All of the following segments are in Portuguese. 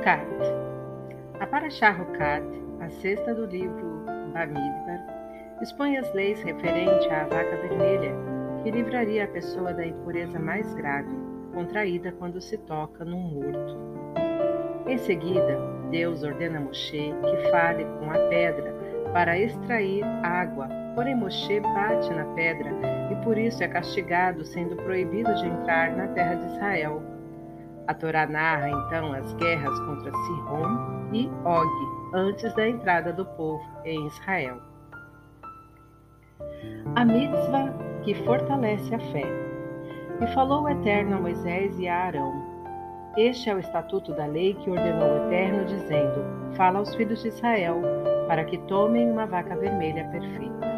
Hukat. A Parashah Hukat, a sexta do livro Bamidbar, expõe as leis referentes à vaca vermelha, que livraria a pessoa da impureza mais grave, contraída quando se toca num morto. Em seguida, Deus ordena a Moshe que fale com a pedra para extrair água, porém Moshe bate na pedra e por isso é castigado, sendo proibido de entrar na terra de Israel. A Torá narra então as guerras contra Sihon e Og antes da entrada do povo em Israel. A mitzvah que fortalece a fé. E falou o Eterno a Moisés e a Arão: Este é o estatuto da lei que ordenou o Eterno, dizendo: Fala aos filhos de Israel, para que tomem uma vaca vermelha perfeita.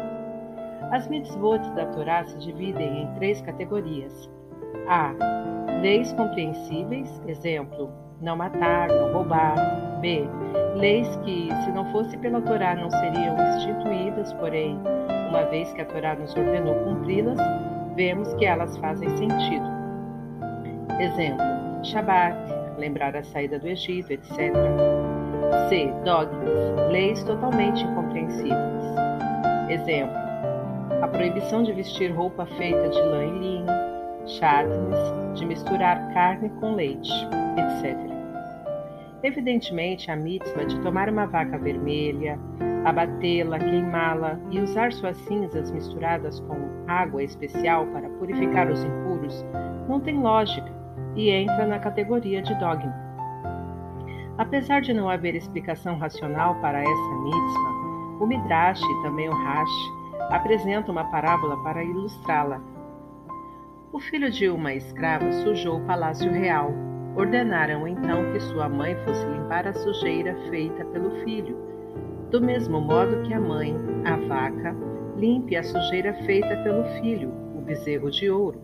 As mitzvot da Torá se dividem em três categorias: A. Leis compreensíveis, exemplo, não matar, não roubar. B. Leis que, se não fosse pela Torá, não seriam instituídas, porém, uma vez que a Torá nos ordenou cumpri-las, vemos que elas fazem sentido. Exemplo: Shabat, lembrar a saída do Egito, etc. C. Dogmas, leis totalmente incompreensíveis. Exemplo: a proibição de vestir roupa feita de lã e linho, chadnes, de misturar carne com leite, etc. Evidentemente, a mitzvah de tomar uma vaca vermelha, abatê-la, queimá-la e usar suas cinzas misturadas com água especial para purificar os impuros não tem lógica e entra na categoria de dogma. Apesar de não haver explicação racional para essa mitzvah, o Midrash e também o Rashi apresentam uma parábola para ilustrá-la. O filho de uma escrava sujou o palácio real. Ordenaram então que sua mãe fosse limpar a sujeira feita pelo filho, do mesmo modo que a mãe, a vaca, limpe a sujeira feita pelo filho, o bezerro de ouro.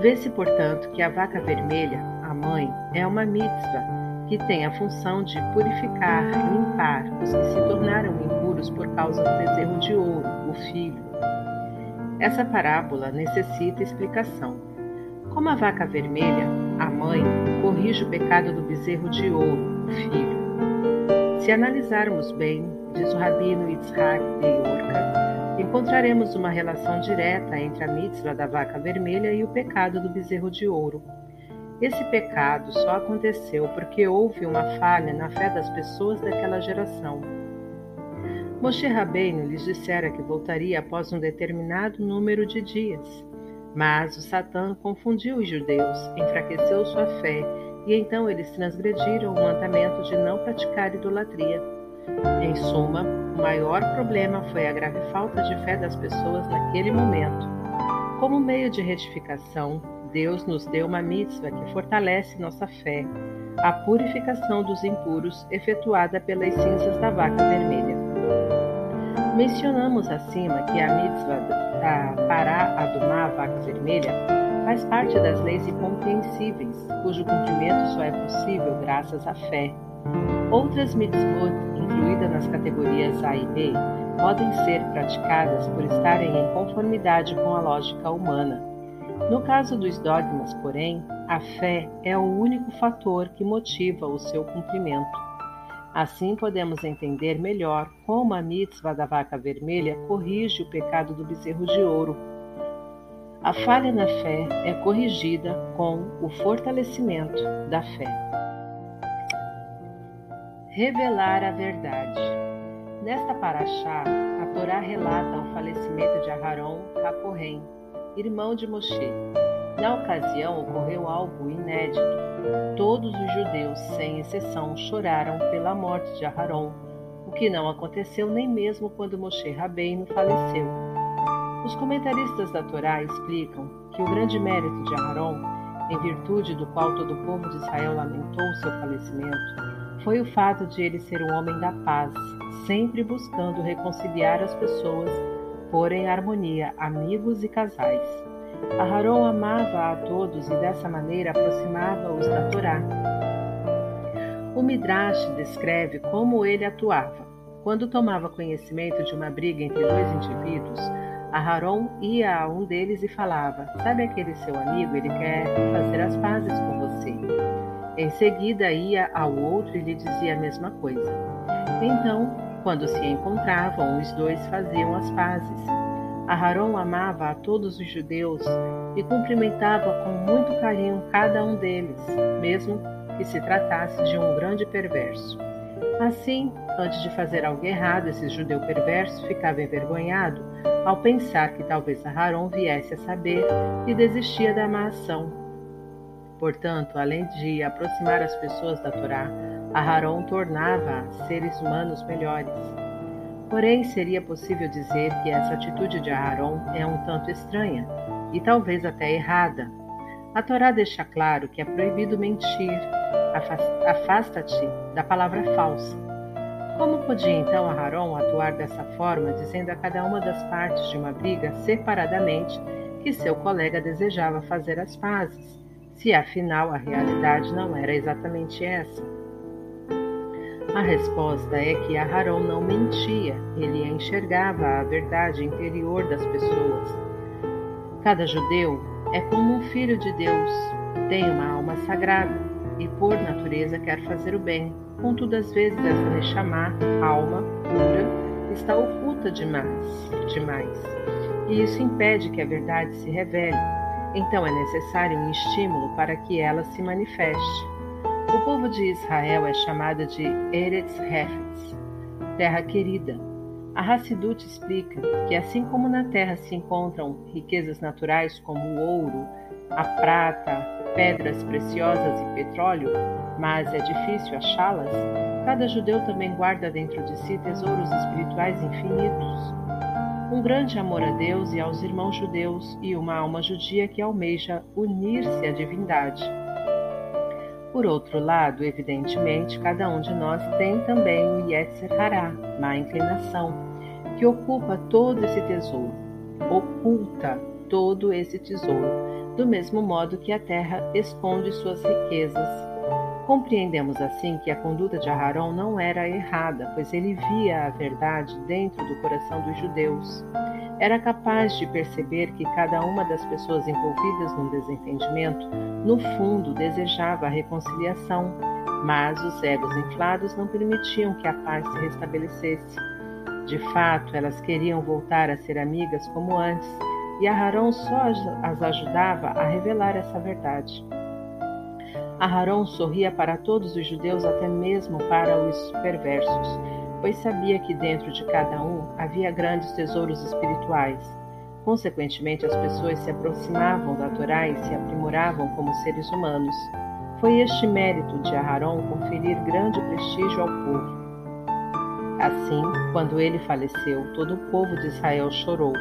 Vê-se, portanto, que a vaca vermelha, a mãe, é uma mitzvah que tem a função de purificar, limpar os que se tornaram impuros por causa do bezerro de ouro, o filho. Essa parábola necessita explicação. Como a vaca vermelha, a mãe, corrige o pecado do bezerro de ouro, o filho. Se analisarmos bem, diz o rabino Yitzhak de Yorka, encontraremos uma relação direta entre a mitzvah da vaca vermelha e o pecado do bezerro de ouro. Esse pecado só aconteceu porque houve uma falha na fé das pessoas daquela geração. Moshe Rabbeinu lhes dissera que voltaria após um determinado número de dias. Mas o Satã confundiu os judeus, enfraqueceu sua fé, e então eles transgrediram o mandamento de não praticar idolatria. Em suma, o maior problema foi a grave falta de fé das pessoas naquele momento. Como meio de retificação, Deus nos deu uma mitzvah que fortalece nossa fé, a purificação dos impuros efetuada pelas cinzas da vaca vermelha. Mencionamos acima que a mitzvah da Pará Adumá, vaca vermelha, faz parte das leis incompreensíveis, cujo cumprimento só é possível graças à fé. Outras mitzvot, incluídas nas categorias A e B, podem ser praticadas por estarem em conformidade com a lógica humana no caso dos dogmas, porém, a fé é o único fator que motiva o seu cumprimento. Assim podemos entender melhor como a mitzvah da vaca vermelha corrige o pecado do bezerro de ouro. A falha na fé é corrigida com o fortalecimento da fé. Revelar a verdade. Nesta paraxá, a Torá relata o falecimento de Aharon Hakohen, irmão de Moshe. Na ocasião ocorreu algo inédito. Todos os judeus, sem exceção, choraram pela morte de Aharon, o que não aconteceu nem mesmo quando Moshe Rabbeinu faleceu. Os comentaristas da Torá explicam que o grande mérito de Aharon, em virtude do qual todo o povo de Israel lamentou seu falecimento, foi o fato de ele ser um homem da paz, sempre buscando reconciliar as pessoas pôr em harmonia amigos e casais. Aharon amava a todos e dessa maneira aproximava-os da Torá. O Midrash descreve como ele atuava. Quando tomava conhecimento de uma briga entre dois indivíduos, Aharon ia a um deles e falava: Sabe aquele seu amigo? Ele quer fazer as pazes com você. Em seguida ia ao outro e lhe dizia a mesma coisa. Então, quando se encontravam, os dois faziam as pazes. Aharon amava a todos os judeus e cumprimentava com muito carinho cada um deles, mesmo que se tratasse de um grande perverso. Assim, antes de fazer algo errado, esse judeu perverso ficava envergonhado ao pensar que talvez Aharon viesse a saber e desistia da má ação. Portanto, além de aproximar as pessoas da Torá, Aharon tornava seres humanos melhores. Porém, seria possível dizer que essa atitude de Aharon é um tanto estranha e talvez até errada. A Torá deixa claro que é proibido mentir. Afasta-te da palavra falsa. Como podia então Aharon atuar dessa forma, dizendo a cada uma das partes de uma briga separadamente que seu colega desejava fazer as pazes, se afinal a realidade não era exatamente essa? A resposta é que Aharon não mentia, ele enxergava a verdade interior das pessoas. Cada judeu é como um filho de Deus, tem uma alma sagrada e, por natureza, quer fazer o bem. Contudo, às vezes, essa Neshama, alma pura, está oculta demais, demais, e isso impede que a verdade se revele. Então é necessário um estímulo para que ela se manifeste. Povo de Israel é chamado de Eretz Hefetz, terra querida. A Hassidut explica que assim como na terra se encontram riquezas naturais como o ouro, a prata, pedras preciosas e petróleo, mas é difícil achá-las, cada judeu também guarda dentro de si tesouros espirituais infinitos. Um grande amor a Deus e aos irmãos judeus e uma alma judia que almeja unir-se à divindade. Por outro lado, evidentemente, cada um de nós tem também o Yetzer Hará, má inclinação, que ocupa todo esse tesouro, oculta todo esse tesouro, do mesmo modo que a terra esconde suas riquezas. Compreendemos assim que a conduta de Aharon não era errada, pois ele via a verdade dentro do coração dos judeus. Era capaz de perceber que cada uma das pessoas envolvidas num desentendimento, no fundo, desejava a reconciliação, mas os egos inflados não permitiam que a paz se restabelecesse. De fato, elas queriam voltar a ser amigas como antes, e Aharon só as ajudava a revelar essa verdade. Aharon sorria para todos os judeus, até mesmo para os perversos, pois sabia que dentro de cada um havia grandes tesouros espirituais. Consequentemente, as pessoas se aproximavam da Torá e se aprimoravam como seres humanos. Foi este mérito de Aharon conferir grande prestígio ao povo. Assim, quando ele faleceu, todo o povo de Israel chorou.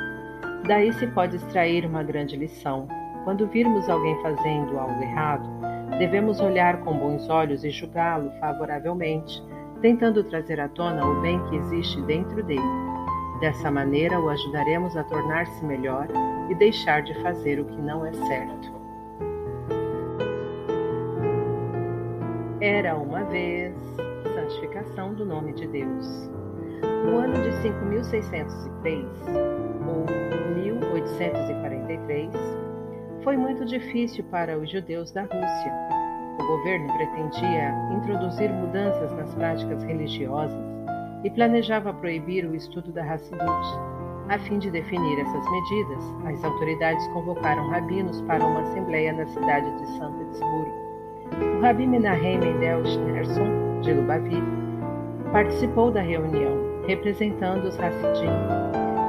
Daí se pode extrair uma grande lição. Quando virmos alguém fazendo algo errado, devemos olhar com bons olhos e julgá-lo favoravelmente tentando trazer à tona o bem que existe dentro dele. Dessa maneira, o ajudaremos a tornar-se melhor e deixar de fazer o que não é certo. Era uma vez santificação do nome de Deus. No ano de 5603 ou 1843, foi muito difícil para os judeus da Rússia o governo pretendia introduzir mudanças nas práticas religiosas e planejava proibir o estudo da Hassidut. A fim de definir essas medidas, as autoridades convocaram rabinos para uma assembleia na cidade de São Petersburgo. O rabi Menahem Mendel Schneerson, de Lubavitch, participou da reunião, representando os Hassidim.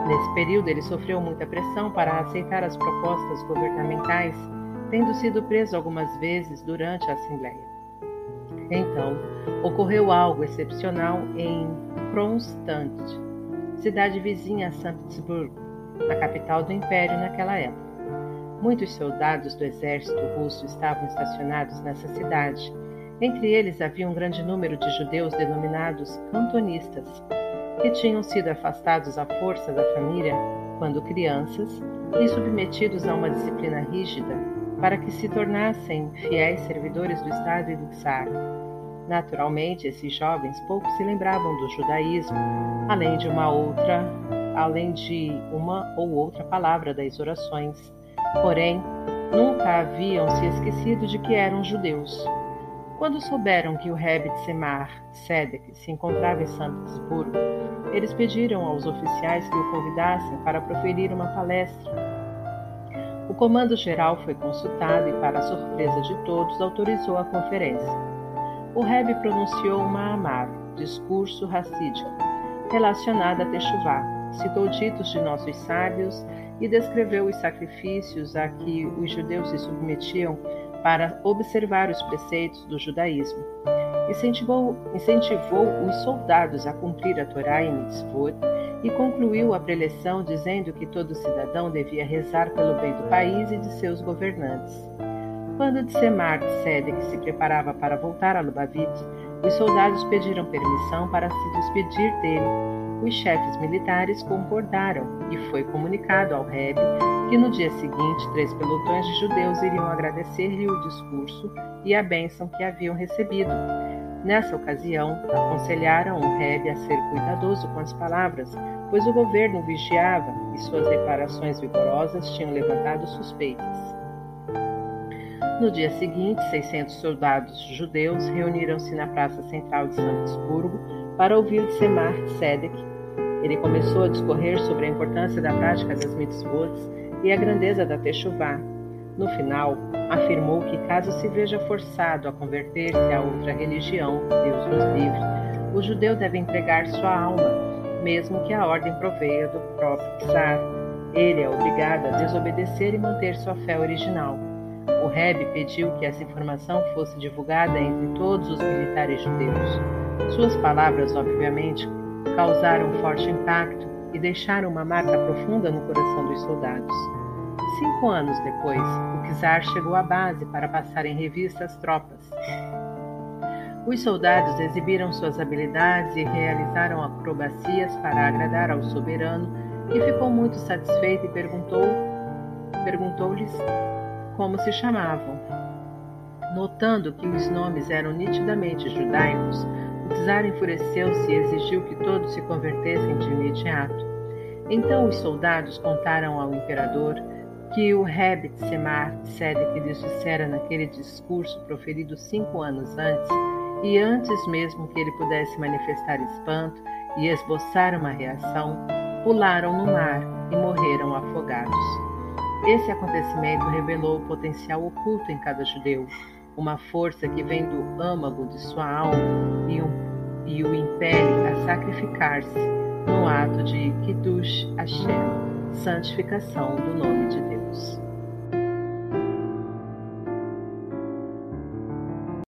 Nesse período, ele sofreu muita pressão para aceitar as propostas governamentais tendo sido preso algumas vezes durante a Assembleia. Então, ocorreu algo excepcional em Kronstadt, cidade vizinha a São Petersburgo, a capital do Império naquela época. Muitos soldados do exército russo estavam estacionados nessa cidade. Entre eles havia um grande número de judeus denominados cantonistas, que tinham sido afastados à força da família quando crianças e submetidos a uma disciplina rígida para que se tornassem fiéis servidores do Estado e do Tsar. Naturalmente, esses jovens pouco se lembravam do judaísmo, além de uma outra, além de uma ou outra palavra das orações. Porém, nunca haviam se esquecido de que eram judeus. Quando souberam que o Rebbe de Semar Sedek se encontrava em São Petersburgo, eles pediram aos oficiais que o convidassem para proferir uma palestra. O comando-geral foi consultado e, para surpresa de todos, autorizou a conferência. O Rebbe pronunciou uma amar, discurso racídico, relacionado a Techuvá, citou ditos de nossos sábios e descreveu os sacrifícios a que os judeus se submetiam para observar os preceitos do judaísmo. Incentivou, incentivou os soldados a cumprir a Torá e Mitzvot e concluiu a preleção dizendo que todo cidadão devia rezar pelo bem do país e de seus governantes. Quando Tsemar Tzedek se preparava para voltar a Lubavitch, os soldados pediram permissão para se despedir dele. Os chefes militares concordaram e foi comunicado ao Rebbe que no dia seguinte três pelotões de judeus iriam agradecer-lhe o discurso e a bênção que haviam recebido. Nessa ocasião, aconselharam o Rebbe a ser cuidadoso com as palavras, pois o governo vigiava e suas declarações vigorosas tinham levantado suspeitas. No dia seguinte, 600 soldados judeus reuniram-se na praça central de São Petersburgo para ouvir Semar Tzedek. Ele começou a discorrer sobre a importância da prática das mitzvot e a grandeza da Techuvá. No final, afirmou que caso se veja forçado a converter-se a outra religião, Deus nos livre, o judeu deve entregar sua alma, mesmo que a ordem proveia do próprio czar. Ele é obrigado a desobedecer e manter sua fé original. O Rebbe pediu que essa informação fosse divulgada entre todos os militares judeus. Suas palavras, obviamente, causaram forte impacto e deixaram uma marca profunda no coração dos soldados. Cinco anos depois, o czar chegou à base para passar em revista as tropas. Os soldados exibiram suas habilidades e realizaram acrobacias para agradar ao soberano, que ficou muito satisfeito e perguntou perguntou-lhes como se chamavam. Notando que os nomes eram nitidamente judaicos, o czar enfureceu-se e exigiu que todos se convertessem de imediato. Então os soldados contaram ao imperador que o Rebbe Semar Tzedek lhes dissera naquele discurso proferido cinco anos antes, e antes mesmo que ele pudesse manifestar espanto e esboçar uma reação, pularam no mar e morreram afogados. Esse acontecimento revelou o potencial oculto em cada judeu, uma força que vem do âmago de sua alma e, um, e o impele a sacrificar-se no ato de Kiddush Hashem, santificação do nome de Deus.